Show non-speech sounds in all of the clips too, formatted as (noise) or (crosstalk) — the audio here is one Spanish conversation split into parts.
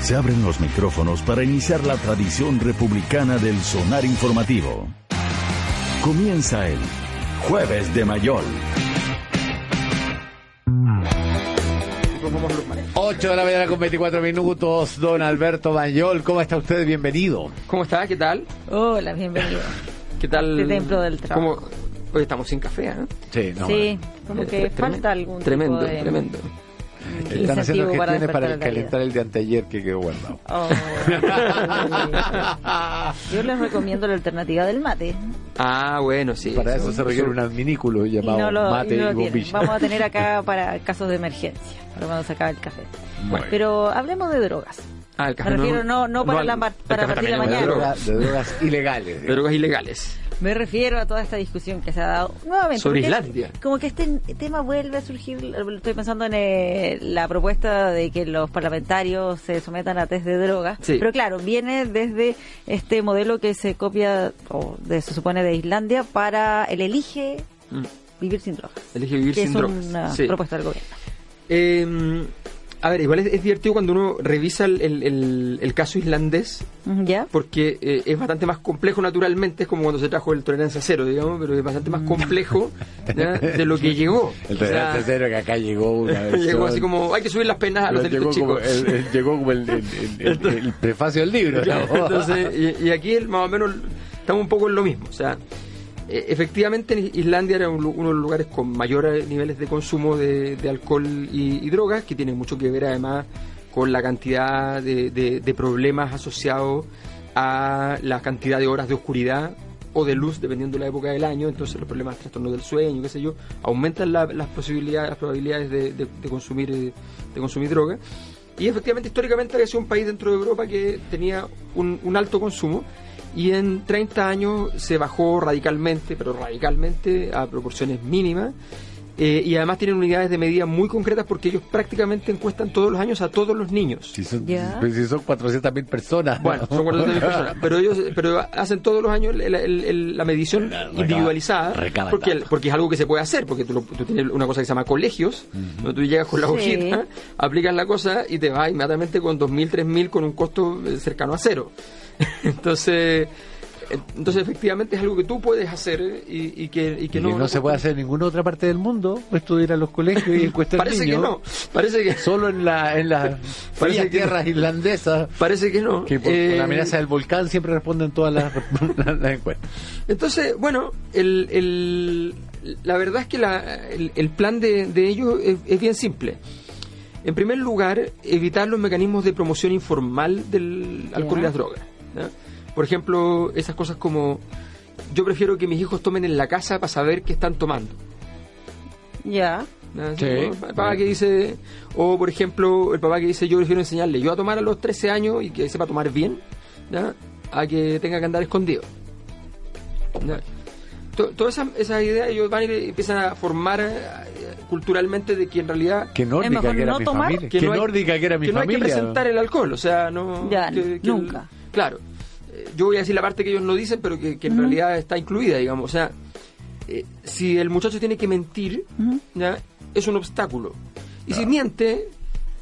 Se abren los micrófonos para iniciar la tradición republicana del sonar informativo. Comienza el Jueves de Mayol. 8 de la mañana con 24 minutos, don Alberto Mayol, ¿cómo está usted? Bienvenido. ¿Cómo está? ¿Qué tal? Hola, bienvenido. ¿Qué tal? Templo del trabajo. ¿Cómo? Hoy estamos sin café, ¿eh? Sí, no, sí, como Eh, que tremendo, falta algún Tremendo, tipo de tremendo. Están haciendo para gestiones para la vida. calentar el de anteayer que quedó guardado. Oh, Yo les recomiendo la alternativa del mate. Ah, bueno, sí. Para eso se requiere un adminículo Y llamado no lo, mate y y, no tienen. bombilla. Vamos a tener acá (laughs) para casos de emergencia, para cuando se acabe el café. Bueno. Pero hablemos de drogas. Ah, el café Me refiero no, no para, al- la, para partir también es de, mañana. droga. drogas, de drogas ilegales. De drogas ilegales. Me refiero a toda esta discusión que se ha dado nuevamente. Sobre Islandia. Como que este tema vuelve a surgir. Estoy pensando en eh, la propuesta de que los parlamentarios se sometan a test de drogas. Sí. Pero claro, viene desde este modelo que se copia, o de- se supone de Islandia, para el elige Mm. vivir sin drogas. Elige vivir que sin es drogas. una Sí. propuesta del gobierno. Eh, a ver, igual es, es divertido cuando uno revisa el, el- el- el caso islandés, porque eh, es bastante más complejo naturalmente, es como cuando se trajo el tolerancia cero, digamos, pero es bastante más complejo ¿ya? de lo que (laughs) llegó. El O sea, tolerante cero que acá llegó una vez. (laughs) llegó así como, hay que subir las penas a los delitos chicos. llegó como el, prefacio del libro. (laughs) ¿no? entonces, y, y aquí el- más o menos estamos un poco en lo mismo. O sea, efectivamente Islandia era uno de los lugares con mayores niveles de consumo de, alcohol y, drogas, que tiene mucho que ver además con la cantidad de, problemas asociados a la cantidad de horas de oscuridad o de luz, dependiendo de la época del año, entonces los problemas de trastorno del sueño, qué sé yo, aumentan la- las posibilidades, las probabilidades de, de- de consumir eh, de consumir droga. Y efectivamente, históricamente había sido un país dentro de Europa que tenía un, un alto consumo y en 30 años se bajó radicalmente, pero radicalmente a proporciones mínimas. eh, y además tienen unidades de medida muy concretas porque ellos prácticamente encuestan todos los años a todos los niños. Si son, pues si son 400.000 personas. Bueno, son 400.000 personas, pero ellos pero hacen todos los años el- el- el- la medición Recaba- individualizada, recaba porque, porque es algo que se puede hacer, porque tú, lo- tú tienes una cosa que se llama colegios, donde tú llegas con la Sí. hojita, aplicas la cosa y te vas inmediatamente con 2.000, 3.000 con un costo eh, cercano a cero. (laughs) entonces, eh, entonces efectivamente es algo que tú puedes hacer y, y que, y que Y no, no, se puede hacer en ninguna otra parte del mundo, estudiar a los colegios y encuestar (laughs) Parece que no, parece que, Solo en, la, en las (laughs) Parece frías que tierras irlandesas, parece que no. que por, Eh, por la amenaza del volcán siempre responden todas las, las encuestas. Entonces, bueno, el, el- la verdad es que la- el, el plan de, de ellos es, es bien simple. En primer lugar, evitar los mecanismos de promoción informal del alcohol y las drogas. ¿Ya? Por ejemplo, esas cosas como yo prefiero que mis hijos tomen en la casa para saber qué están tomando. Ya. ¿ya? Así Sí. como El papá que dice, o por ejemplo, el papá que dice yo prefiero enseñarle yo a tomar a los 13 años y que sepa tomar bien, ¿ya? a que tenga que andar escondido. Todas esas, esas ideas ellos van y empiezan a formar eh, culturalmente de que en realidad Qué nórdica mejor que era no mi tomar, familia. que no hay- nórdica que era mi que no hay familia. que presentar el alcohol, o sea, no... Ya, que- que nunca. el- claro. Eh, Yo voy a decir la parte que ellos no dicen, pero que, que en realidad está incluida, digamos. O sea, eh, si el muchacho tiene que mentir, es un obstáculo. Y si miente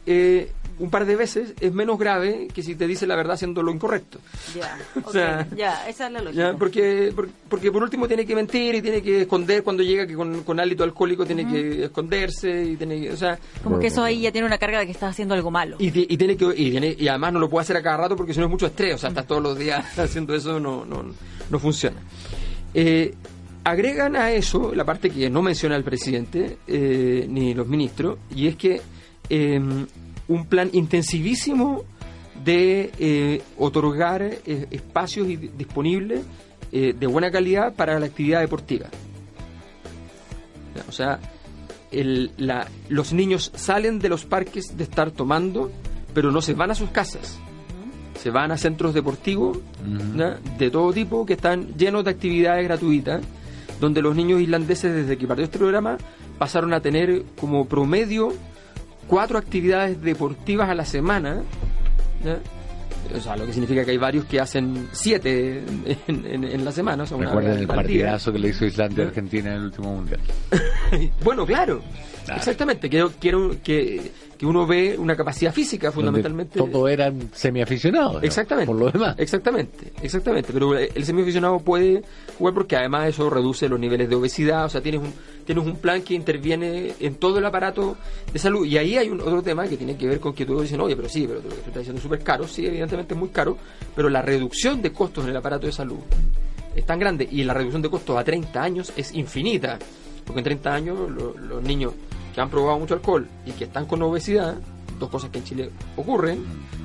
eh, un par de veces, es menos grave que si te dice la verdad haciendo lo incorrecto. Ya, (laughs) O sea, ok, ya, esa es la lógica. ¿ya? Porque, por- porque por último tiene que mentir y tiene que esconder cuando llega que con, con hálito alcohólico tiene que esconderse y tiene que, o sea, Como que eso ahí ya tiene una carga de que estás haciendo algo malo. y, ti- y tiene que y, tiene- y además no lo puede hacer a cada rato porque si no es mucho estrés, o sea, estás todos los días (laughs) haciendo eso, no, no, no funciona. Eh, agregan a eso la parte que no menciona el presidente eh, ni los ministros, y es que eh, un plan intensivísimo de eh, otorgar eh, espacios y- disponibles eh, de buena calidad para la actividad deportiva. O sea, el- la- los niños salen de los parques de estar tomando, pero no se van a sus casas. se van a centros deportivos de todo tipo que están llenos de actividades gratuitas, donde los niños islandeses desde que partió este programa pasaron a tener como promedio cuatro actividades deportivas a la semana. ¿ya? O sea, lo que significa que hay varios que hacen siete en, en- en la semana. o sea, Recuerden el partidazo que le hizo Islandia a Argentina en el último mundial. (laughs) bueno, claro. Claro. Exactamente. Quiero, quiero que, que uno ve una capacidad física fundamentalmente. Donde Todos eran semiaficionados. Exactamente. Por lo demás. Exactamente, exactamente. Pero el semiaficionado puede jugar porque además eso reduce los niveles de obesidad. O sea, tienes un, tienes un plan que interviene en todo el aparato de salud. Y ahí hay un otro tema que tiene que ver con que tú dicen, oye, pero sí, pero lo que estás diciendo súper caro. Sí, evidentemente es muy caro. Pero la reducción de costos en el aparato de salud es tan grande y la reducción de costos a 30 años es infinita. Porque en 30 años lo- los niños que han probado mucho alcohol y que están con obesidad, dos cosas que en Chile ocurren,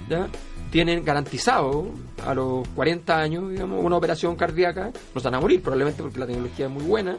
¿ya? tienen garantizado a los 40 años, digamos, una operación cardíaca, no se van a morir probablemente porque la tecnología es muy buena,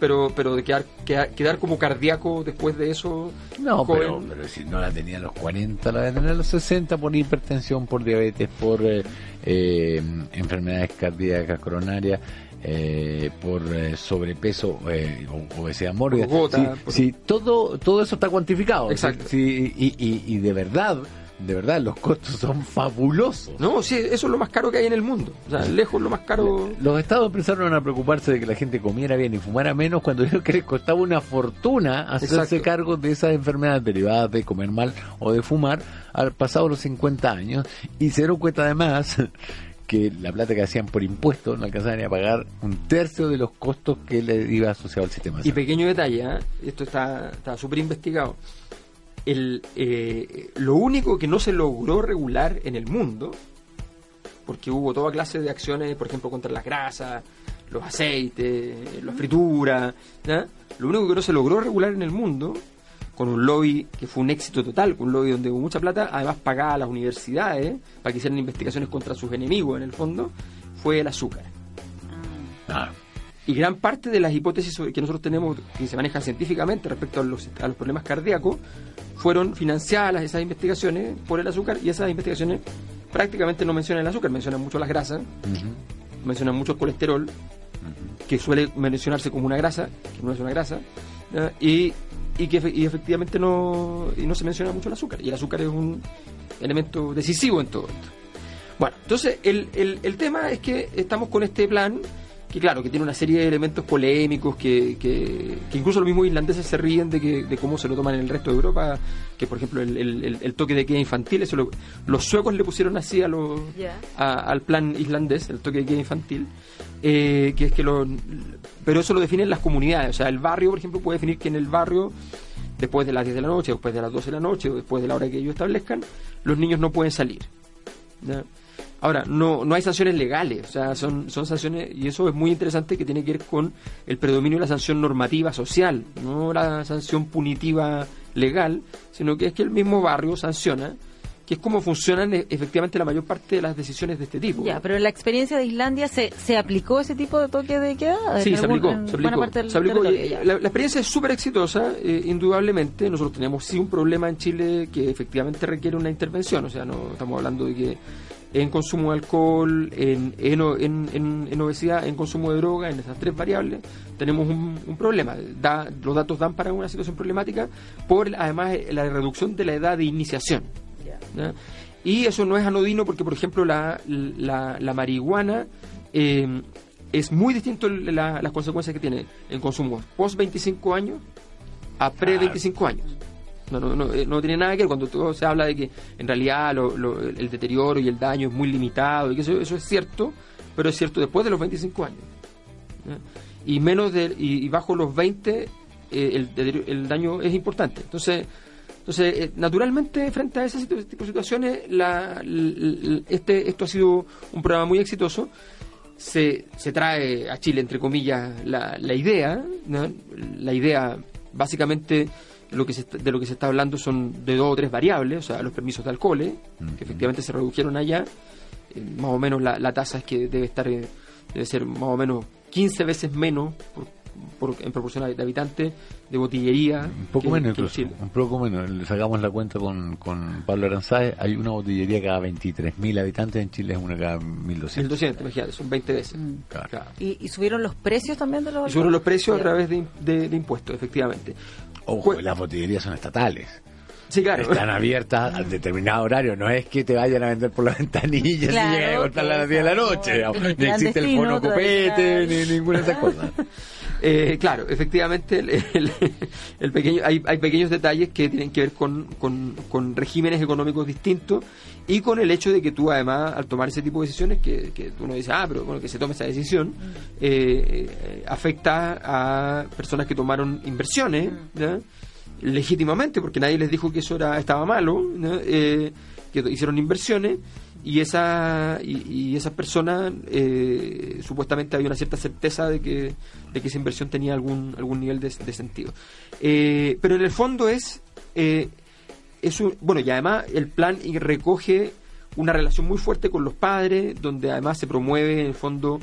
pero pero de quedar, quedar, quedar como cardíaco después de eso, No, joven, pero, pero si no la tenía a los 40, la tener a los 60 por hipertensión, por diabetes, por eh, eh, enfermedades cardíacas coronarias, eh, por eh, sobrepeso, eh, o obesidad mórbida. Por gota, Sí, por- sí, todo, todo eso está cuantificado. Exacto. Sí, y, y, y de verdad, de verdad, los costos son fabulosos. No, sí, eso es lo más caro que hay en el mundo. O sea, lejos lo más caro. Los estados empezaron a preocuparse de que la gente comiera bien y fumara menos cuando vieron que les costaba una fortuna hacerse Exacto. cargo de esas enfermedades derivadas de comer mal o de fumar al pasado los 50 años y se dieron cuenta además (laughs) que la plata que hacían por impuestos no alcanzaban ni a pagar un tercio de los costos que le iba asociado al sistema. Y pequeño detalle, ¿eh? esto está está súper investigado. El, eh, lo único que no se logró regular en el mundo, porque hubo toda clase de acciones, por ejemplo, contra las grasas, los aceites, la fritura, ¿ya? lo único que no se logró regular en el mundo, con un lobby que fue un éxito total, con un lobby donde hubo mucha plata, además pagaba a las universidades para que hicieran investigaciones contra sus enemigos en el fondo, fue el azúcar. Ah, Y gran parte de las hipótesis que nosotros tenemos, que se manejan científicamente respecto a los, a los problemas cardíacos, fueron financiadas esas investigaciones por el azúcar y esas investigaciones prácticamente no mencionan el azúcar, mencionan mucho las grasas, mencionan mucho el colesterol, que suele mencionarse como una grasa, que no es una grasa, y, y que y efectivamente no, y no se menciona mucho el azúcar. Y el azúcar es un elemento decisivo en todo esto. Bueno, entonces el, el, el tema es que estamos con este plan que claro, que tiene una serie de elementos polémicos que, que, que incluso los mismos islandeses se ríen de, que, de cómo se lo toman en el resto de Europa, que por ejemplo el, el- toque de queda infantil, eso lo- los suecos le pusieron así a los, a- al plan islandés, el toque de queda infantil, eh, que es que lo, pero eso lo definen las comunidades, o sea, el barrio, por ejemplo, puede definir que en el barrio, después de las 10 de la noche, después de las 12 de la noche, o después de la hora que ellos establezcan, los niños no pueden salir. Ahora, no, no hay sanciones legales, o sea, son, son sanciones, y eso es muy interesante que tiene que ver con el predominio de la sanción normativa social, no la sanción punitiva legal, sino que es que el mismo barrio sanciona, que es como funcionan e- efectivamente la mayor parte de las decisiones de este tipo. Ya, pero en la experiencia de Islandia se, se aplicó ese tipo de toque de queda. Sí, se aplicó, se buena aplicó. se Y, la experiencia es súper exitosa, eh, indudablemente. Nosotros tenemos sí un problema en Chile que efectivamente requiere una intervención. O sea, no estamos hablando de que en consumo de alcohol, en, en, en, en- obesidad, en consumo de droga, en esas tres variables, tenemos un, un problema. Da- los datos dan para una situación problemática por además la reducción de la edad de iniciación. Y eso no es anodino porque, por ejemplo, la, la, la marihuana eh, es muy distinto la- las consecuencias que tiene en consumo post 25 años a pre 25 años. No, no, no, eh, no tiene nada que ver cuando todo se habla de que en realidad lo- el deterioro y el daño es muy limitado y que eso, eso es cierto, pero es cierto después de los 25 años. Y menos de, y, bajo los 20 eh, el, el daño es importante. Entonces, entonces, eh, naturalmente, frente a ese tipo de situaciones, la- este, esto ha sido un programa muy exitoso. Se, se trae a Chile, entre comillas, la, la idea. La idea, básicamente, lo que se está- de lo que se está hablando son de dos o tres variables, o sea, los permisos de alcohol, ¿eh? que efectivamente se redujeron allá. Eh, más o menos la, la tasa es que debe estar, eh, debe ser más o menos 15 veces menos por por- en proporción de habitantes de botillería. Un poco que- menos que en incluso, Chile. un poco menos. Le sacamos la cuenta con, con Pablo Aranzáez. Hay una botillería cada 23.000 habitantes, en Chile es una cada 1.200. 1200, imagínate, son 20 veces. Claro. Claro. ¿Y, y subieron los precios también de los Y sobre los precios a través de, de- de impuestos, efectivamente. Ojo, Jue- las botillerías son estatales. Sí, claro. Están abiertas al determinado horario. No es que te vayan a vender por las (laughs) ventanillas Claro, y llegan a cortar a las que 10 de la noche. Ni existe el fono copete, ni ninguna de esas cosas. (laughs) Eh, claro, efectivamente, el, el- el pequeño, hay, hay pequeños detalles que tienen que ver con, con- con regímenes económicos distintos y con el hecho de que tú, además, al tomar ese tipo de decisiones, que, que uno dice, ah, pero bueno, que se tome esa decisión, eh, eh, afecta a personas que tomaron inversiones, ¿ya? Legítimamente, porque nadie les dijo que eso era, estaba malo. Eh, que hicieron inversiones y esa y, esas personas eh, supuestamente había una cierta certeza de que de que esa inversión tenía algún algún nivel de, sentido Eh, pero en el fondo es eh, es un- bueno y además el plan recoge una relación muy fuerte con los padres donde además se promueve en el fondo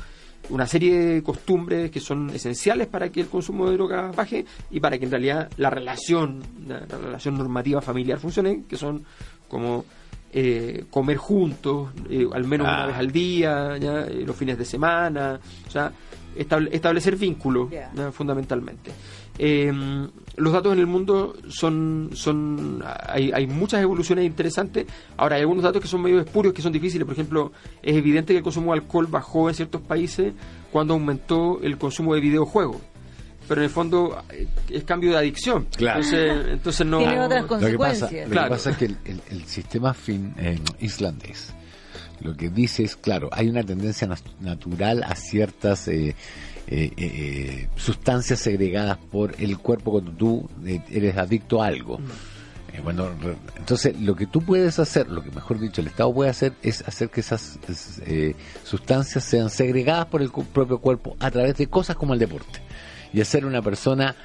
una serie de costumbres que son esenciales para que el consumo de drogas baje y para que en realidad la relación, la, la relación normativa familiar funcione, que son como eh, comer juntos, eh, al menos Ah. una vez al día, ¿ya? Eh, los fines de semana, o sea, estable- establecer vínculos fundamentalmente. Eh, los datos en el mundo son, son hay, hay muchas evoluciones interesantes. Ahora, hay algunos datos que son medio espurios, que son difíciles. Por ejemplo, es evidente que el consumo de alcohol bajó en ciertos países cuando aumentó el consumo de videojuegos. Pero en el fondo eh, es cambio de adicción. Claro. Entonces, entonces no... Tiene otras Lo que pasa, consecuencias. lo Claro. que pasa es que el, el- el sistema fin, eh, islandés lo que dice es, claro, hay una tendencia natural a ciertas eh, eh, eh, sustancias segregadas por el cuerpo cuando tú eh, eres adicto a algo. Eh, bueno, entonces lo que tú puedes hacer, lo que mejor dicho el Estado puede hacer es hacer que esas es, eh, sustancias sean segregadas por el propio cuerpo a través de cosas como el deporte y hacer una persona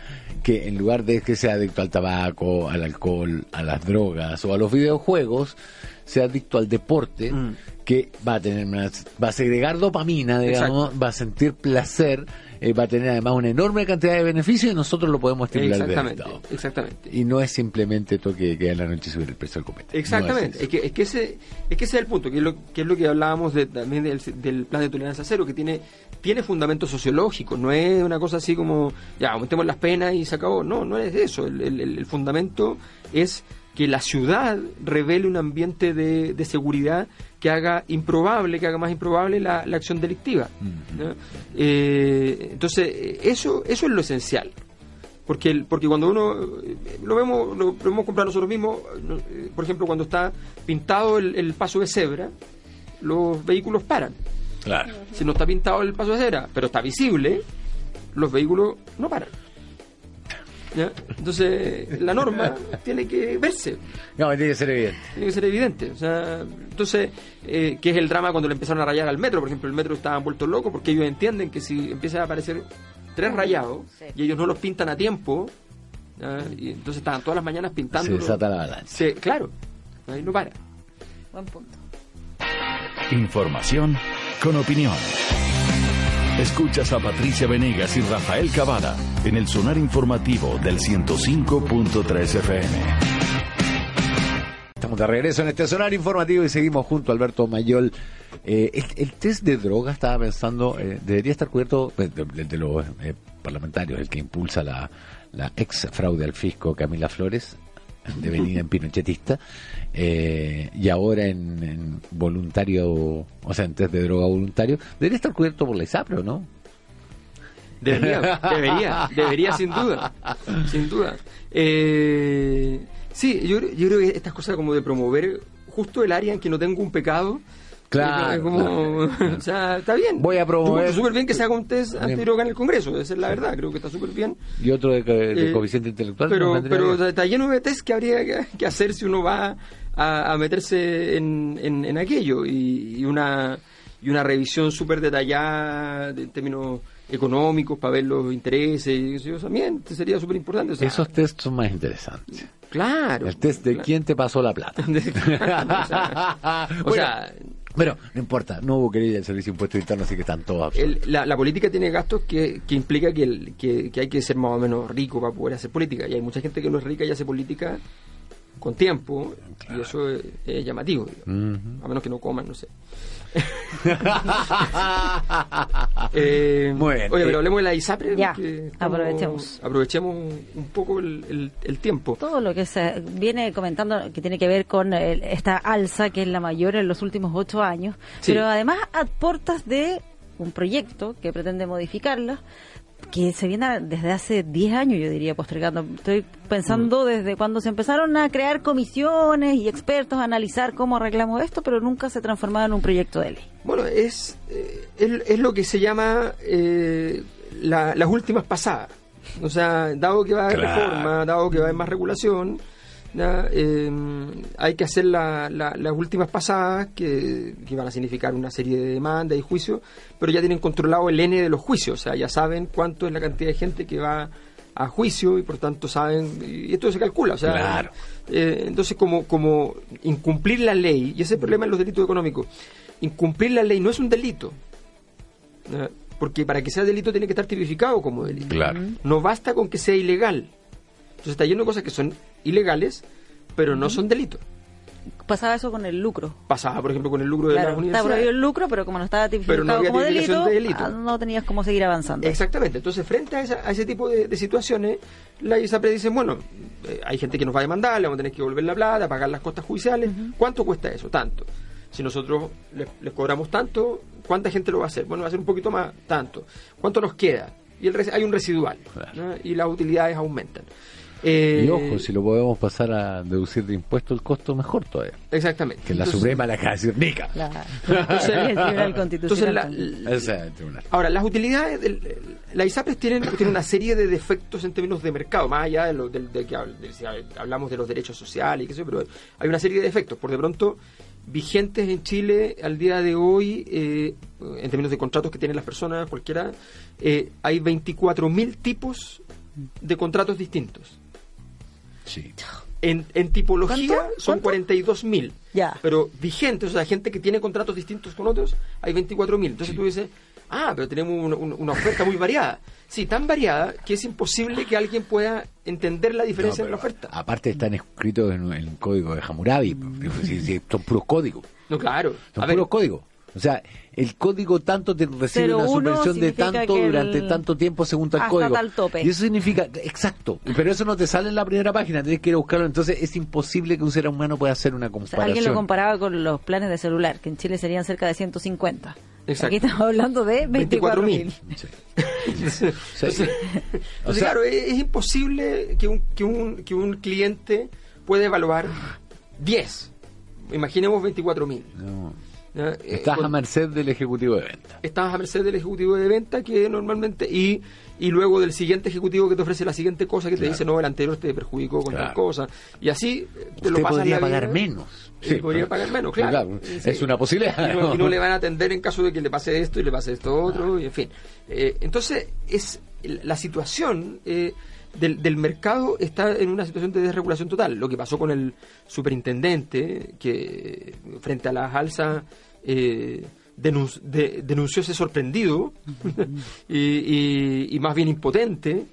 que en lugar de que sea adicto al tabaco, al alcohol, a las drogas o a los videojuegos, sea adicto al deporte, Mm. que va a tener va a segregar dopamina, digamos, va a sentir placer, eh, va a tener además una enorme cantidad de beneficios y nosotros lo podemos estimular Exactamente, Estado. exactamente. Y no es simplemente toque que en la noche subir el precio del copete. Exactamente, No es, que, es, que ese, es que ese es el punto, que es lo que, es lo que hablábamos de- también del, del plan de tolerancia cero, que tiene, tiene fundamento sociológico, no es una cosa así como, ya, aumentemos las penas y se acabó, no, no es eso, el, el- el fundamento es que la ciudad revele un ambiente de, de seguridad que haga improbable, que haga más improbable la, la acción delictiva. ¿no? Eh, entonces, eso, eso es lo esencial. Porque, el- porque cuando uno lo vemos, lo podemos comprar nosotros mismos, eh, por ejemplo, cuando está pintado el, el paso de cebra, los vehículos paran. Claro. Si no está pintado el paso de cebra, pero está visible, los vehículos no paran. ¿Ya? Entonces, la norma (laughs) tiene que verse, No, tiene que ser evidente. tiene que ser evidente. O sea, entonces, eh, ¿qué es el drama cuando le empezaron a rayar al metro? Por ejemplo, el metro estaba vuelto loco porque ellos entienden que si empiezan a aparecer tres rayados Sí. y ellos no los pintan a tiempo, ¿ya? y entonces estaban todas las mañanas Se pintando. desata la avalancha. claro, ahí no para. Buen punto. Información con opinión. Escuchas a Patricia Venegas y Rafael Cavada en el sonar informativo del 105.3 FM. Estamos de regreso en este sonar informativo y seguimos junto a Alberto Mayol. Eh, el, test de droga estaba pensando, eh, debería estar cubierto de, de- de los eh, parlamentarios, el que impulsa la, la ex fraude al fisco Camila Flores, devenida en pinochetista, eh, y ahora en, voluntario, o sea, en test de droga voluntario, debería estar cubierto por la ISAPRO, ¿no? Debería, debería, debería sin duda, sin duda. Eh, sí, yo, yo creo que estas cosas como de promover justo el área en que no tengo un pecado. Claro, es como, claro. (laughs) o sea, está bien. Voy a promover- súper bien que se haga un test antidroga en el Congreso, esa es la verdad, creo que está súper bien. Y otro de, de Eh, coeficiente intelectual. Pero, ¿no vendría pero está lleno de test que habría que, que hacer si uno va a, a meterse en, en, en aquello y, y una y una revisión súper detallada de- en términos económicos para ver los intereses y yo, también sería súper importante. o sea, Esos test son más interesantes. claro. El test de claro. quién te pasó la plata. (laughs) (laughs) O sea, o Bueno, sea, Bueno, no importa, no hubo querella del Servicio de Impuestos Internos, así que están todos. El- la, la política tiene gastos que, que implica que, el- que, que hay que ser más o menos rico para poder hacer política. Y hay mucha gente que no es rica y hace política con tiempo, y eso es, es llamativo, digamos. Ujú. a menos que no coman, no sé. (laughs) Eh, Muy bien. Oye, Eh, pero hablemos de la ISAPRE. Ya, estamos- aprovechemos. Aprovechemos un, un poco el, el- el tiempo. Todo lo que se viene comentando que tiene que ver con el- esta alza que es la mayor en los últimos ocho años, Sí. pero además a portas de un proyecto que pretende modificarla, que se viene desde hace 10 años, yo diría, postergando. Estoy pensando Mm. desde cuando se empezaron a crear comisiones y expertos a analizar cómo arreglamos esto, pero nunca se transformaba en un proyecto de ley. Bueno, es, eh, es, es lo que se llama eh, la- las últimas pasadas. O sea, dado que va a haber Claro. reforma, dado que va a haber más regulación, ¿ya? Eh, hay que hacer la- la- las últimas pasadas que, que van a significar una serie de demandas y juicios, pero ya tienen controlado el N de los juicios, o sea, ya saben cuánto es la cantidad de gente que va a juicio y por tanto saben, y esto se calcula, o sea, Claro. eh, entonces como, como incumplir la ley, y ese es el problema en los delitos económicos, incumplir la ley no es un delito, ¿ya? porque para que sea delito tiene que estar tipificado como delito. Claro. No basta con que sea ilegal. Entonces está lleno de cosas que son ilegales, pero no son delitos. Pasaba eso con el lucro. Pasaba, por ejemplo, con el lucro de las estaba prohibido el universidades. lucro, pero como no estaba Pero no tipificado había como delito, de delito. ah, no tenías cómo seguir avanzando. Exactamente. Entonces, frente a, esa- a ese tipo de, de situaciones, la ISAPRE dice, bueno, eh, hay gente que nos va a demandar, le vamos a tener que devolver la plata, pagar las costas judiciales. ¿Cuánto cuesta eso? Tanto. Si nosotros les, les cobramos tanto, ¿cuánta gente lo va a hacer? Bueno, va a ser un poquito más, tanto. ¿Cuánto nos queda? Y el hay un residual. Claro. ¿no? Y las utilidades aumentan. Eh, Y ojo, si lo podemos pasar a deducir de impuesto el costo, mejor todavía. Exactamente. Que la Entonces- Suprema la acaba de decir, nica. La, (laughs) Entonces- el Tribunal Entonces, Constitucional. la- también. la- Ese es el tribunal. Ahora, las utilidades, del- la ISAPRES tienen, tienen una serie de defectos en términos de mercado, más allá de, lo, del- de que hab- de- si hablamos de los derechos sociales y qué sé yo, pero hay una serie de defectos. Por de pronto, vigentes en Chile al día de hoy, eh, en términos de contratos que tienen las personas, cualquiera, eh, hay 24.000 tipos de contratos distintos. Sí. En, en tipología ¿Cuánto? son ¿Cuánto? 42.000. Ya. Pero vigentes, o sea, gente que tiene contratos distintos con otros, hay 24.000. Entonces tú dices, ah, pero tenemos una, una- una oferta muy variada. Sí, tan variada que es imposible que alguien pueda entender la diferencia No, en la oferta. Aparte están escritos en, en el código de Hammurabi. pues, son puros códigos. No, claro. Son A ver, puros códigos. O sea, el código tanto te recibe Pero una subvención de tanto el- durante tanto tiempo según tal hasta código. tal tope. Y eso significa, exacto, pero eso no te sale en la primera página, tienes que ir a buscarlo. Entonces es imposible que un ser humano pueda hacer una O sea, comparación. alguien lo comparaba con los planes de celular, que en Chile serían cerca de 150. Exacto. Aquí estamos hablando de 24.000. 24.000. Sí. Entonces, Sí. entonces, O sea- claro, es, es imposible que un, que, un, que un cliente pueda evaluar 10. Imaginemos 24.000. No. Eh, Estás con- a merced del ejecutivo de venta. estabas a merced del ejecutivo de venta que normalmente y, y luego del siguiente ejecutivo que te ofrece la siguiente cosa que te Claro. dice no el anterior te perjudicó con Claro. tal cosa y así eh, te lo pasas podría la vida. pagar menos. Sí, podría pagar menos, claro. Sí. Es una posibilidad. Y no, y no le van a atender en caso de que le pase esto y le pase esto otro, y en fin. Eh, entonces, es la situación eh, del, del mercado está en una situación de desregulación total. Lo que pasó con el superintendente, que frente a las alzas eh, denun- de- sorprendido (laughs) y, y- y más bien impotente.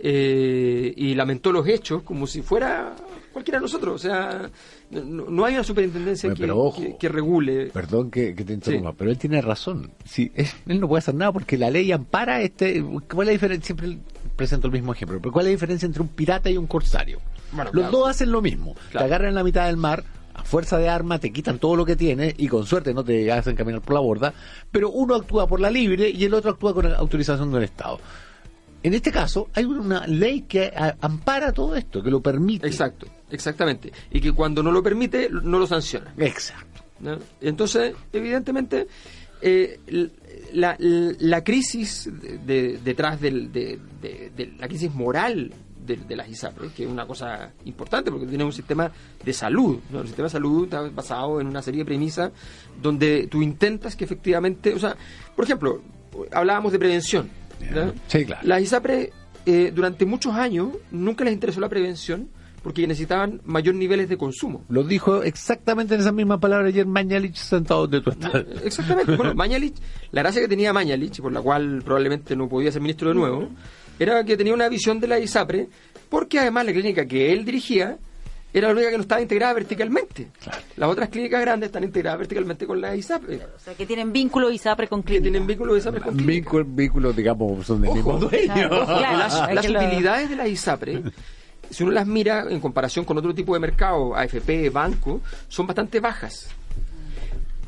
eh, y lamentó los hechos como si fuera cualquiera de nosotros. O sea, no, no hay una superintendencia Bueno, que, pero ojo. que- que regule. Perdón que, que te interrumpa, Sí. pero él tiene razón. Sí, él no puede hacer nada porque la ley ampara este. ¿Cuál es la diferencia? Siempre presento el mismo ejemplo, pero ¿cuál es la diferencia entre un pirata y un corsario? Bueno, Los claro. dos hacen lo mismo. Claro. Te agarran en la mitad del mar, a fuerza de arma, te quitan todo lo que tienes y con suerte no te hacen caminar por la borda, pero uno actúa por la libre y el otro actúa con autorización del Estado. En este caso, hay una ley que ampara todo esto, que lo permite. Exacto, exactamente. Y que cuando no lo permite, no lo sanciona. Exacto. ¿no? Entonces, evidentemente, eh, la, la crisis de- de- detrás del- de, la crisis moral de, de las ISAPRES, que es una cosa importante porque tiene un sistema de salud. ¿no? El sistema de salud está basado en una serie de premisas donde tú intentas que efectivamente, o sea, por ejemplo, hablábamos de prevención. Sí, claro. Las ISAPRES eh, durante muchos años nunca les interesó la prevención porque necesitaban mayor niveles de consumo. Lo dijo exactamente en esa misma palabra ayer Mañalich sentado donde tú estás. Exactamente. Bueno, Mañalich, la gracia que tenía Mañalich, por la cual probablemente no podía ser ministro de nuevo, era que tenía una visión de la ISAPRE, porque además la clínica que él dirigía era la única que no estaba integrada verticalmente. Las otras clínicas grandes están integradas verticalmente con la ISAPRE, O sea, que tienen vínculo ISAPRE con que clínica. tienen vínculo ISAPRE con clínica. Vínculos, vínculos, digamos, son del mismo dueño. Claro, claro. las las que lo- utilidades de la ISAPRE, (laughs) si uno las mira en comparación con otro tipo de mercado, AFP, banco, son bastante bajas.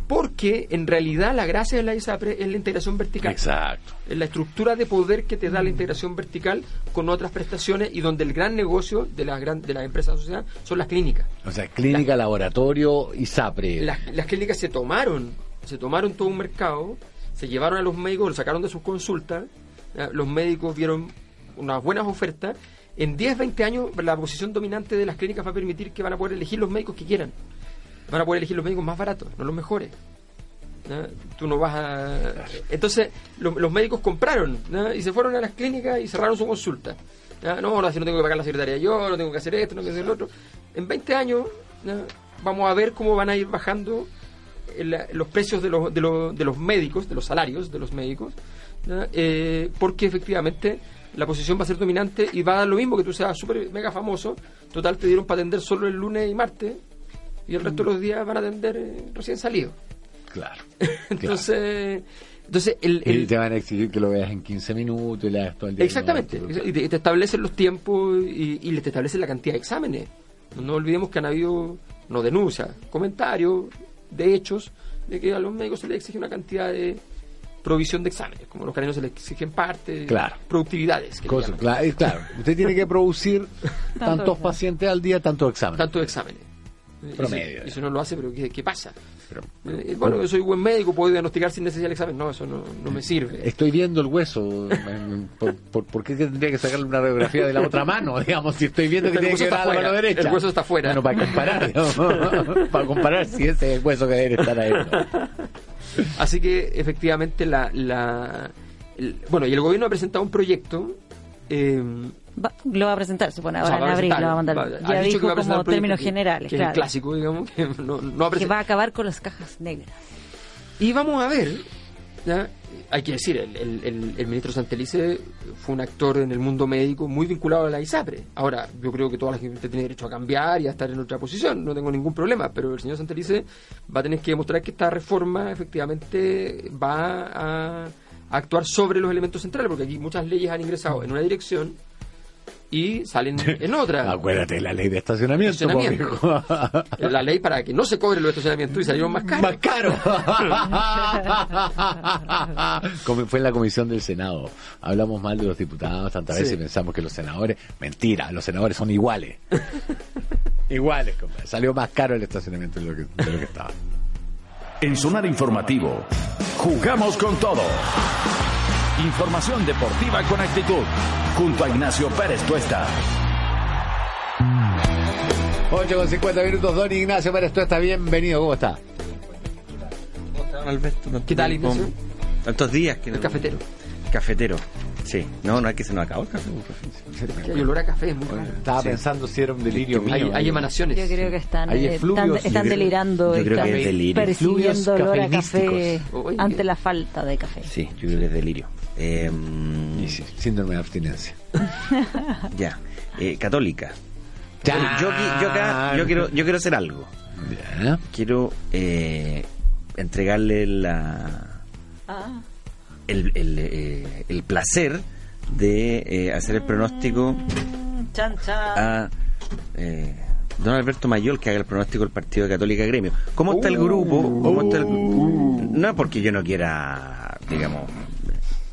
Porque en realidad la gracia de la ISAPRE es la integración vertical. Exacto. Es la estructura de poder que te da la integración vertical con otras prestaciones y donde el gran negocio de las, gran, de las empresas asociadas son las clínicas. O sea, clínica, laboratorio y SAPRE. Las, las clínicas se tomaron, se tomaron todo un mercado, se llevaron a los médicos, lo sacaron de sus consultas, los médicos vieron unas buenas ofertas. En 10, 20 años la posición dominante de las clínicas va a permitir que van a poder elegir los médicos que quieran. Van a poder elegir los médicos más baratos, no los mejores. Tú no vas a... Entonces lo- los médicos compraron y se fueron a las clínicas y cerraron su consulta. No, ahora si no tengo que pagar la secretaria yo, no tengo que hacer esto, no tengo que hacer lo otro. En 20 años vamos a ver cómo van a ir bajando el- los precios de los, de, los, de los médicos, de los salarios de los médicos. Eh, porque efectivamente la posición va a ser dominante y va a dar lo mismo que tú seas súper mega famoso. Total, te dieron para atender solo el lunes y martes y el resto de los días van a atender eh, recién salido. (laughs) Claro. Entonces, entonces el, Y te van a exigir que lo veas en 15 minutos y le hagas todo el día. exactamente, y te, y te establecen los tiempos y, y te establecen la cantidad de exámenes. No, no olvidemos que han habido, no denuncias, comentarios de hechos de que a los médicos se les exige una cantidad de provisión de exámenes, como los caninos se les exigen parte, Claro. productividades, que claro, usted tiene que producir (laughs) tantos pacientes al día, tantos exámenes. tantos exámenes. Promedio, Y si no lo hace, pero ¿qué, qué pasa? Pero- Eh, bueno, yo soy buen médico, puedo diagnosticar sin necesidad del examen. No, eso no, no me sirve. Estoy viendo el hueso. ¿Por, por, por qué tendría que sacarle una radiografía de la otra mano? Digamos, si estoy viendo que El tiene que ver la mano derecha. el hueso está fuera. Bueno, para comparar, digamos, (laughs) para comparar si ese es el hueso que debe estar ahí. Así que efectivamente la, la el- bueno y el gobierno ha presentado un proyecto eh, Va- lo va a presentar, se pone o sea, ahora en abril, lo va a mandar. va- ha ya dijo va a presentar como proyecto términos que- generales, que es claro. el clásico digamos que (laughs) no, no va a que presentar va a acabar con las cajas negras. y vamos a ver ¿ya? Hay que decir el, el- el- el ministro Santelice fue un actor en el mundo médico muy vinculado a la ISAPRE. Ahora yo creo que toda la gente tiene derecho a cambiar y a estar en otra posición no tengo ningún problema pero el señor Santelice va a tener que demostrar que esta reforma efectivamente va a, a actuar sobre los elementos centrales porque aquí muchas leyes han ingresado en una dirección y salen (laughs) en otra Acuérdate de la ley de estacionamiento. Viejo. (laughs) la ley para que no se cobre los estacionamientos y salieron más caros Más caro. (laughs) Como fue en la comisión del Senado. Hablamos mal de los diputados tantas Sí. veces y pensamos que los senadores. Mentira, los senadores son iguales. iguales, compadre. Salió más caro el estacionamiento de lo que, de lo que estaba. En Sonar Informativo, jugamos con todo. Información deportiva con actitud. Junto a Ignacio Pérez Tuesta. 8 con 50 minutos, don Ignacio Pérez, tú estás bienvenido, ¿cómo está? Alberto, tanto ¿Qué tal, Ignacio? Tantos días que el no- cafetero Cafetero. Sí. No, no es que se nos acabó el café. que hay olor a café es muy raro. Estaba Sí. pensando si era un delirio mío. hay, hay emanaciones Yo creo que están, Hay eh, están, están yo creo- delirando, yo creo están que es delirio. percibiendo olor a café. Oye. ante la falta de café. Sí, yo creo que es delirio. Eh, Y sí, síndrome de abstinencia. (laughs) ya. Eh, católica. Ya. Yo, yo acá, yo quiero, yo quiero hacer algo. Ya. Quiero eh, entregarle la Ah, el, el, eh, el placer de eh, hacer el pronóstico chan, chan. a eh, don Alberto Mayol que haga el pronóstico del partido de Católica Gremio. ¿Cómo está el grupo? ¿Cómo está el- No porque yo no quiera, digamos,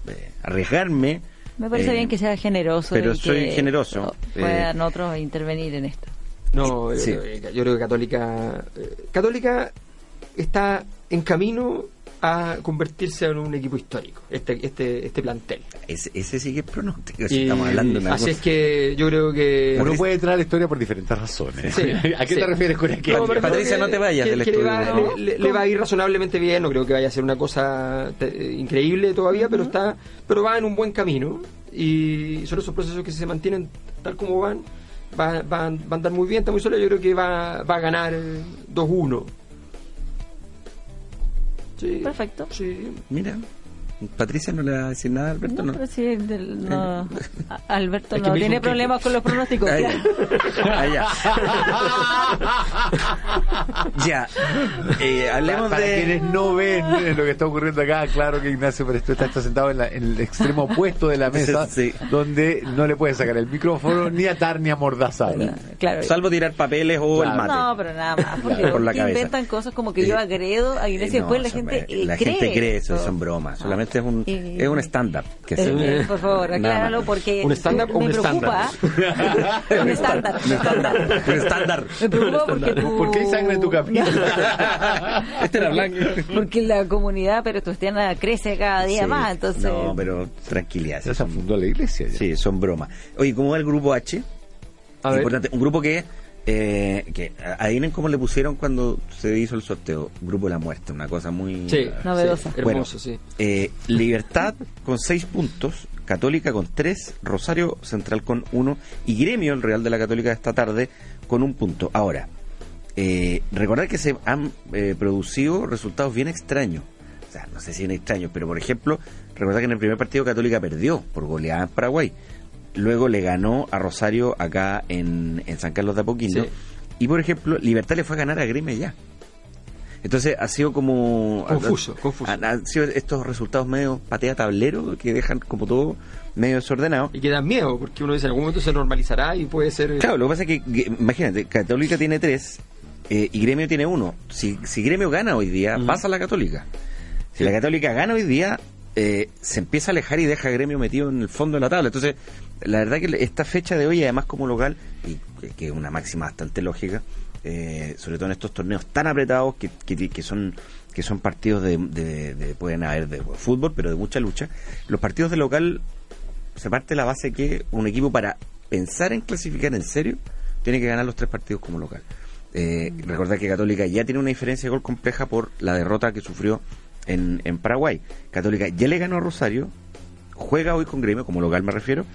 eh, arriesgarme. Me parece eh, bien que sea generoso. pero y soy que generoso, Puedan otros intervenir en esto. no yo, Sí. creo, que- yo creo que Católica eh, Católica está en camino a convertirse en un equipo histórico este este este plantel Ese, ese sí que es pronóstico. si Y- estamos hablando de una así cosa. es que yo creo que Uno puede entrar a la historia por diferentes razones. Sí, (laughs) ¿A qué sí. te refieres con aquello? No, Patricia, que- no te vayas que- del que le estudio, va- ¿no? le, le- le va a ir razonablemente bien, no creo que vaya a ser una cosa te- increíble todavía, pero está pero va en un buen camino y son esos procesos que si se mantienen tal como van, va, va, va a andar muy bien, está muy solo. Yo creo que va, va a ganar eh, 2-1. Sí, Perfecto. Sí. Mira, Patricia no le va a decir nada a Alberto, No, ¿no? pero sí, del- no, Alberto Es que no tiene que- problemas con los pronósticos. Ah, ya. ya. Ah, ya. Ya. Eh, hablemos para de. quienes no ven eh, lo que está ocurriendo acá, claro que Ignacio Pérez está, está sentado en, la- en el extremo opuesto de la mesa, (laughs) Sí. donde no le puede sacar el micrófono, ni atar, ni amordazar. Claro. Salvo tirar papeles o el mate. No, pero nada más. Porque Claro, por la cabeza. inventan cosas como que yo Eh, agredo a Iglesia y después la gente eh, la cree. gente cree eso, son bromas. Solamente es un, Y- es un stand-up que se Eh, por favor, acláralo porque ¿Un o me un preocupa. (laughs) un estándar. Un estándar. Un estándar. Me preocupa porque tú... ¿Por qué hay sangre en tu capilla? (laughs) Este era blanco. Porque la comunidad perotustiana crece cada día Sí. más, entonces... No, pero tranquilidad. Son- fundó la iglesia. ya. Sí, son bromas. Oye, ¿cómo va el grupo H? A ver. Importante, un grupo que, eh, que adivinen cómo le pusieron cuando se hizo el sorteo. Grupo de la muerte, una cosa muy Sí, Novedosa. sí, hermoso, sí. Eh, Libertad con 6 puntos, Católica con 3, Rosario Central con 1 y Gremio, el Real de la Católica de esta tarde, con un punto. Ahora, eh, recordar que se han eh, producido resultados bien extraños. O sea, no sé si bien extraños, pero por ejemplo, recordar que en el primer partido Católica perdió por goleada en Paraguay. Luego le ganó a Rosario acá en, en San Carlos de Apoquindo. Sí. Y por ejemplo, Libertad le fue a ganar a Gremio ya. Entonces ha sido como... Confuso, confuso. Han, han sido estos resultados medio patea tablero que dejan como todo medio desordenado. Y que da miedo, porque uno dice en algún momento se normalizará y puede ser. Claro, lo que pasa es que, imagínate, Católica tiene tres eh, y Gremio tiene uno. Si, si Gremio gana hoy día, pasa la Católica. Si la Católica gana hoy día, eh, se empieza a alejar y deja a Gremio metido en el fondo de la tabla. Entonces, la verdad que esta fecha de hoy, además como local, y que- es una máxima bastante lógica, eh, sobre todo en estos torneos tan apretados que, que, son que son partidos de, de- de- pueden haber de fútbol, pero de mucha lucha, los partidos de local se parte la base que un equipo para pensar en clasificar en serio tiene que ganar los tres partidos como local. Eh, que Católica ya tiene una diferencia de gol compleja por la derrota que sufrió en, en Paraguay. Católica ya le ganó a Rosario, juega hoy con Gremio, como local me refiero,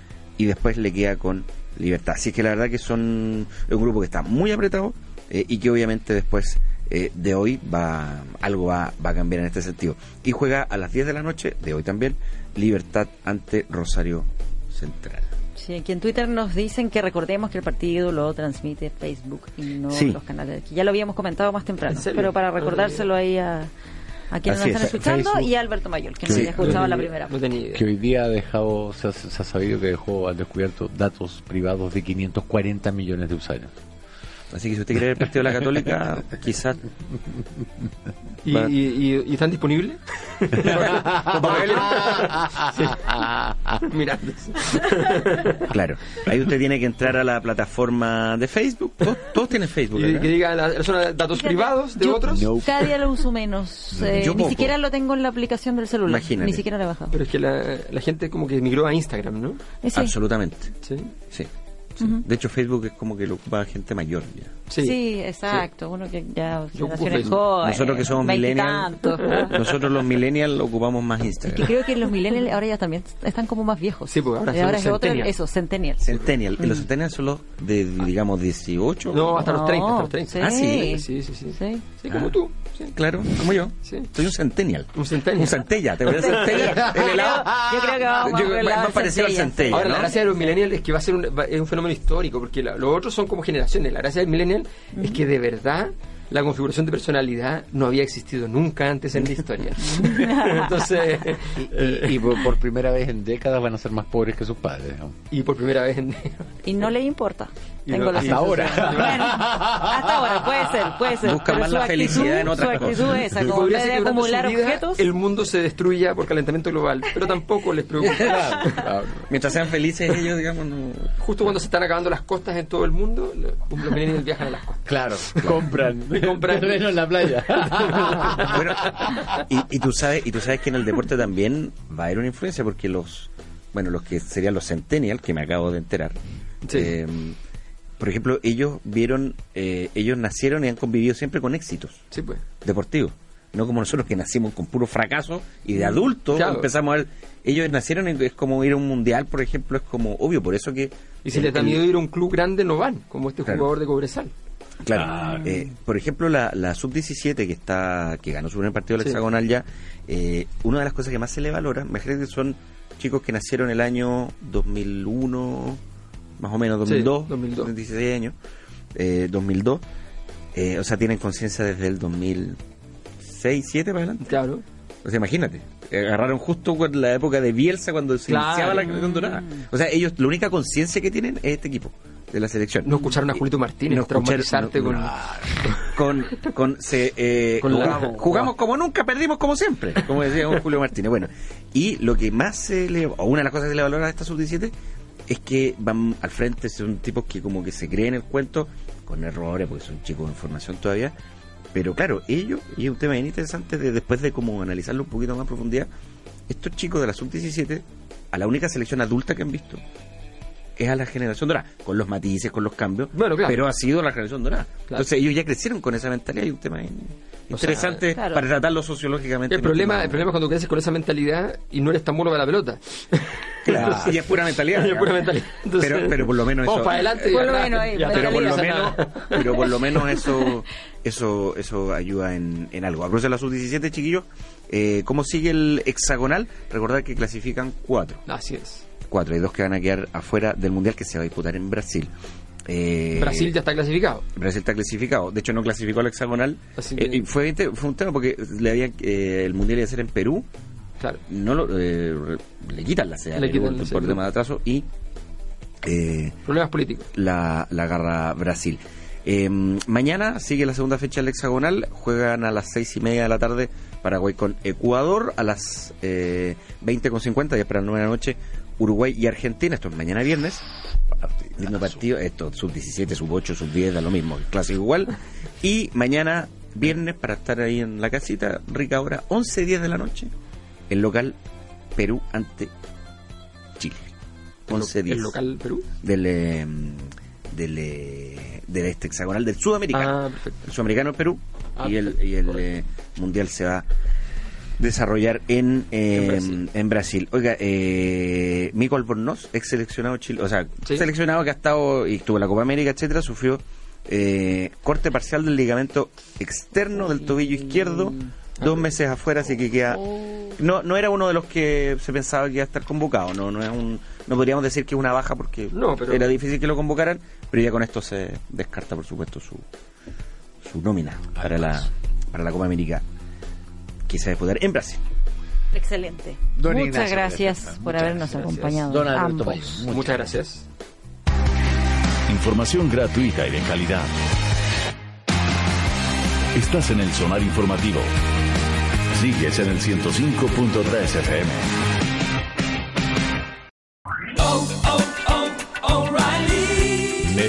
y después le queda con Libertad. Así que la verdad que son un grupo que está muy apretado eh, y que obviamente después eh, de hoy va algo va, va a cambiar en este sentido. Y juega a las 10 de la noche, de hoy también, Libertad ante Rosario Central. Sí, aquí en Twitter nos dicen que recordemos que el partido lo transmite Facebook y no Sí. los canales. que Ya lo habíamos comentado más temprano, pero para recordárselo ahí a, a quienes nos es, están escuchando Facebook. y a Alberto Mayol, que nos había escuchado No la primera. No tenía idea. Que hoy día ha dejado, se ha, se ha sabido que dejó al descubierto datos privados de 540 millones de usuarios. Así que si usted quiere ver el partido de la Católica, (laughs) quizás ¿Y, Va- y, y- y están disponibles? (laughs) Sí. Mirando. Claro, ahí usted tiene que entrar a la plataforma de Facebook. Todos, todos tienen Facebook. Y acá. que diga la, la datos Fíjate, privados de yo otros. No. Cada día lo uso menos. eh, Yo ni poco. siquiera lo tengo en la aplicación del celular. Imagínate. Ni siquiera lo he bajado. Pero es que la, la gente como que migró a Instagram, ¿no? Eh, sí. Absolutamente, Sí. sí. Sí. De hecho, Facebook es como que lo ocupa gente mayor ya. Sí, exacto. Uno que ya generaciones jóvenes. Nosotros que somos millennials, (laughs) nosotros los millennials ocupamos más Y que Instagram. creo que los millennials ahora ya también están como más viejos. Sí, porque ahora Y ahora los es otro, eso, centennials. Centennial. ¿Y los centennials son los de, digamos, 18? No, hasta los No, 30, hasta los 30. Ah, sí. Sí, sí, sí. Sí. Sí, como Ah. tú. Sí. Claro, como yo. Sí. Soy un centennial. Un centennial. Un centella, ¿te acuerdas de centella? El helado. Yo creo que vamos Yo- el más parecido al centella. Ahora, la gracia de los millennials es que va a ser un, es un fenómeno histórico, porque la- los otros son como generaciones. La gracia del millennial es que de verdad la configuración de personalidad no había existido nunca antes en la historia. (laughs) Entonces, Y, y por, por primera vez en décadas van a ser más pobres que sus padres. ¿no? y por primera vez en... Y no le importa. Tengo hasta sensación. ahora. Bueno, hasta ahora, puede ser, puede ser. Busca más la actitud- felicidad en otras Su actitud cosas. es acumular vida objetos. el mundo se destruya por calentamiento global, pero tampoco les preocupa. (laughs) Claro. Mientras sean felices ellos, digamos, no... Justo cuando se están acabando las costas en todo el mundo, los millennials viajan a las costas. Claro, (laughs) compran. (laughs) Compran. terreno en la playa. Bueno, y, y tú sabes, y tú sabes que en el deporte también va a haber una influencia porque los, bueno, los que serían los centennial, que me acabo de enterar, Sí. eh, por ejemplo, ellos vieron, eh, ellos nacieron y han convivido siempre con éxitos Sí, pues. deportivos. No como nosotros que nacimos con puro fracaso y de adultos Claro. empezamos a ver. Ellos nacieron, en- es como ir a un mundial, por ejemplo, es como obvio, por eso que Y si El- les da miedo ir a un club grande, no van, como este Claro. jugador de Cobresal. Claro. Eh, por ejemplo, la, la sub-17 que está que ganó su primer partido del Sí. hexagonal ya, eh, una de las cosas que más se le valora, imagínate que son chicos que nacieron el año 2001, más o menos, 2002, 2002. 16 años, eh, 2002, eh, o sea, tienen conciencia desde el 2006, 7 para adelante. Claro. O sea, imagínate, agarraron justo con la época de Bielsa cuando se Claro. iniciaba la generación dorada. O sea, ellos, la única conciencia que tienen es este equipo de la selección. No escucharon a Julito Martínez No traumatizarte no- con... no. con, con se, eh, Con la- jugamos, jugamos como nunca, perdimos como siempre, como decía Julio Martínez. Bueno, y lo que más se le, o una de las cosas que se le valora a esta sub-17 es que van al frente, son tipos que como que se creen el cuento, con errores, porque son chicos en formación todavía. Pero claro, ellos, y es un tema bien interesante de, después de como analizarlo un poquito más a profundidad, estos chicos de la sub-17, a la única selección adulta que han visto es a la generación dorada, con los matices, con los cambios, Bueno, claro. pero ha sido la generación dorada. Claro. Entonces ellos ya crecieron con esa mentalidad y un tema bien O sea, interesante claro. para tratarlo sociológicamente. El problema, mucho el problema es cuando creces con esa mentalidad y no eres tan bueno para la pelota. (laughs) Claro, (laughs) y es pura mentalidad. Es pura mentalidad. Entonces, pero, pero por lo menos Vamos eso. para adelante Por lo menos ahí, pero por lo menos, pero por lo menos eso, eso, eso ayuda en, en algo. A la sub-17, chiquillos, eh, ¿cómo sigue el hexagonal? Recordad que clasifican cuatro. Así es. Cuatro, hay dos que van a quedar afuera del mundial que se va a disputar en Brasil. Eh, Brasil ya está clasificado. Brasil está clasificado. De hecho, no clasificó al hexagonal. Eh, y fue, fue un tema porque le eh, el mundial iba a ser en Perú. Claro. No lo, eh, le quitan la sede por, tema de atraso y eh, Problemas políticos. la, la agarra Brasil. Mañana sigue la segunda fecha del hexagonal. Juegan a las seis y media de la tarde Paraguay con Ecuador. A las eh, 20.50, ya para las 9 de la noche, Uruguay y Argentina. Esto es mañana viernes. Lindo partido. Esto, sub 17, sub 8, sub 10, da lo mismo. El clásico igual. Y mañana viernes, para estar ahí en la casita, rica hora, 11 10 de la noche. El local Perú ante Chile. El lo- 11 10 El local Perú. del, eh, del, eh, del este hexagonal del sudamericano. Ah. El sudamericano Perú Ah, y el, y el eh, mundial se va desarrollar en, eh, En Brasil. en Brasil. Oiga, eh, Mico Albornoz, ex seleccionado chile, o sea, Sí. seleccionado que ha estado y estuvo en la Copa América, etcétera, sufrió eh, corte parcial del ligamento externo del tobillo izquierdo, dos meses afuera, así que queda no no era uno de los que se pensaba que iba a estar convocado, no no es un no podríamos decir que es una baja porque No, pero- era difícil que lo convocaran, pero ya con esto se descarta por supuesto su su nómina para la para la Copa América que se va a disputar en Brasil. Excelente. Don Muchas Ignacio gracias por muchas habernos gracias. acompañado. Don Alberto ambos. Mayor, muchas Muchas gracias. Información gratuita y de calidad. Estás en el Sonar Informativo. Sigues en el 105.3 FM.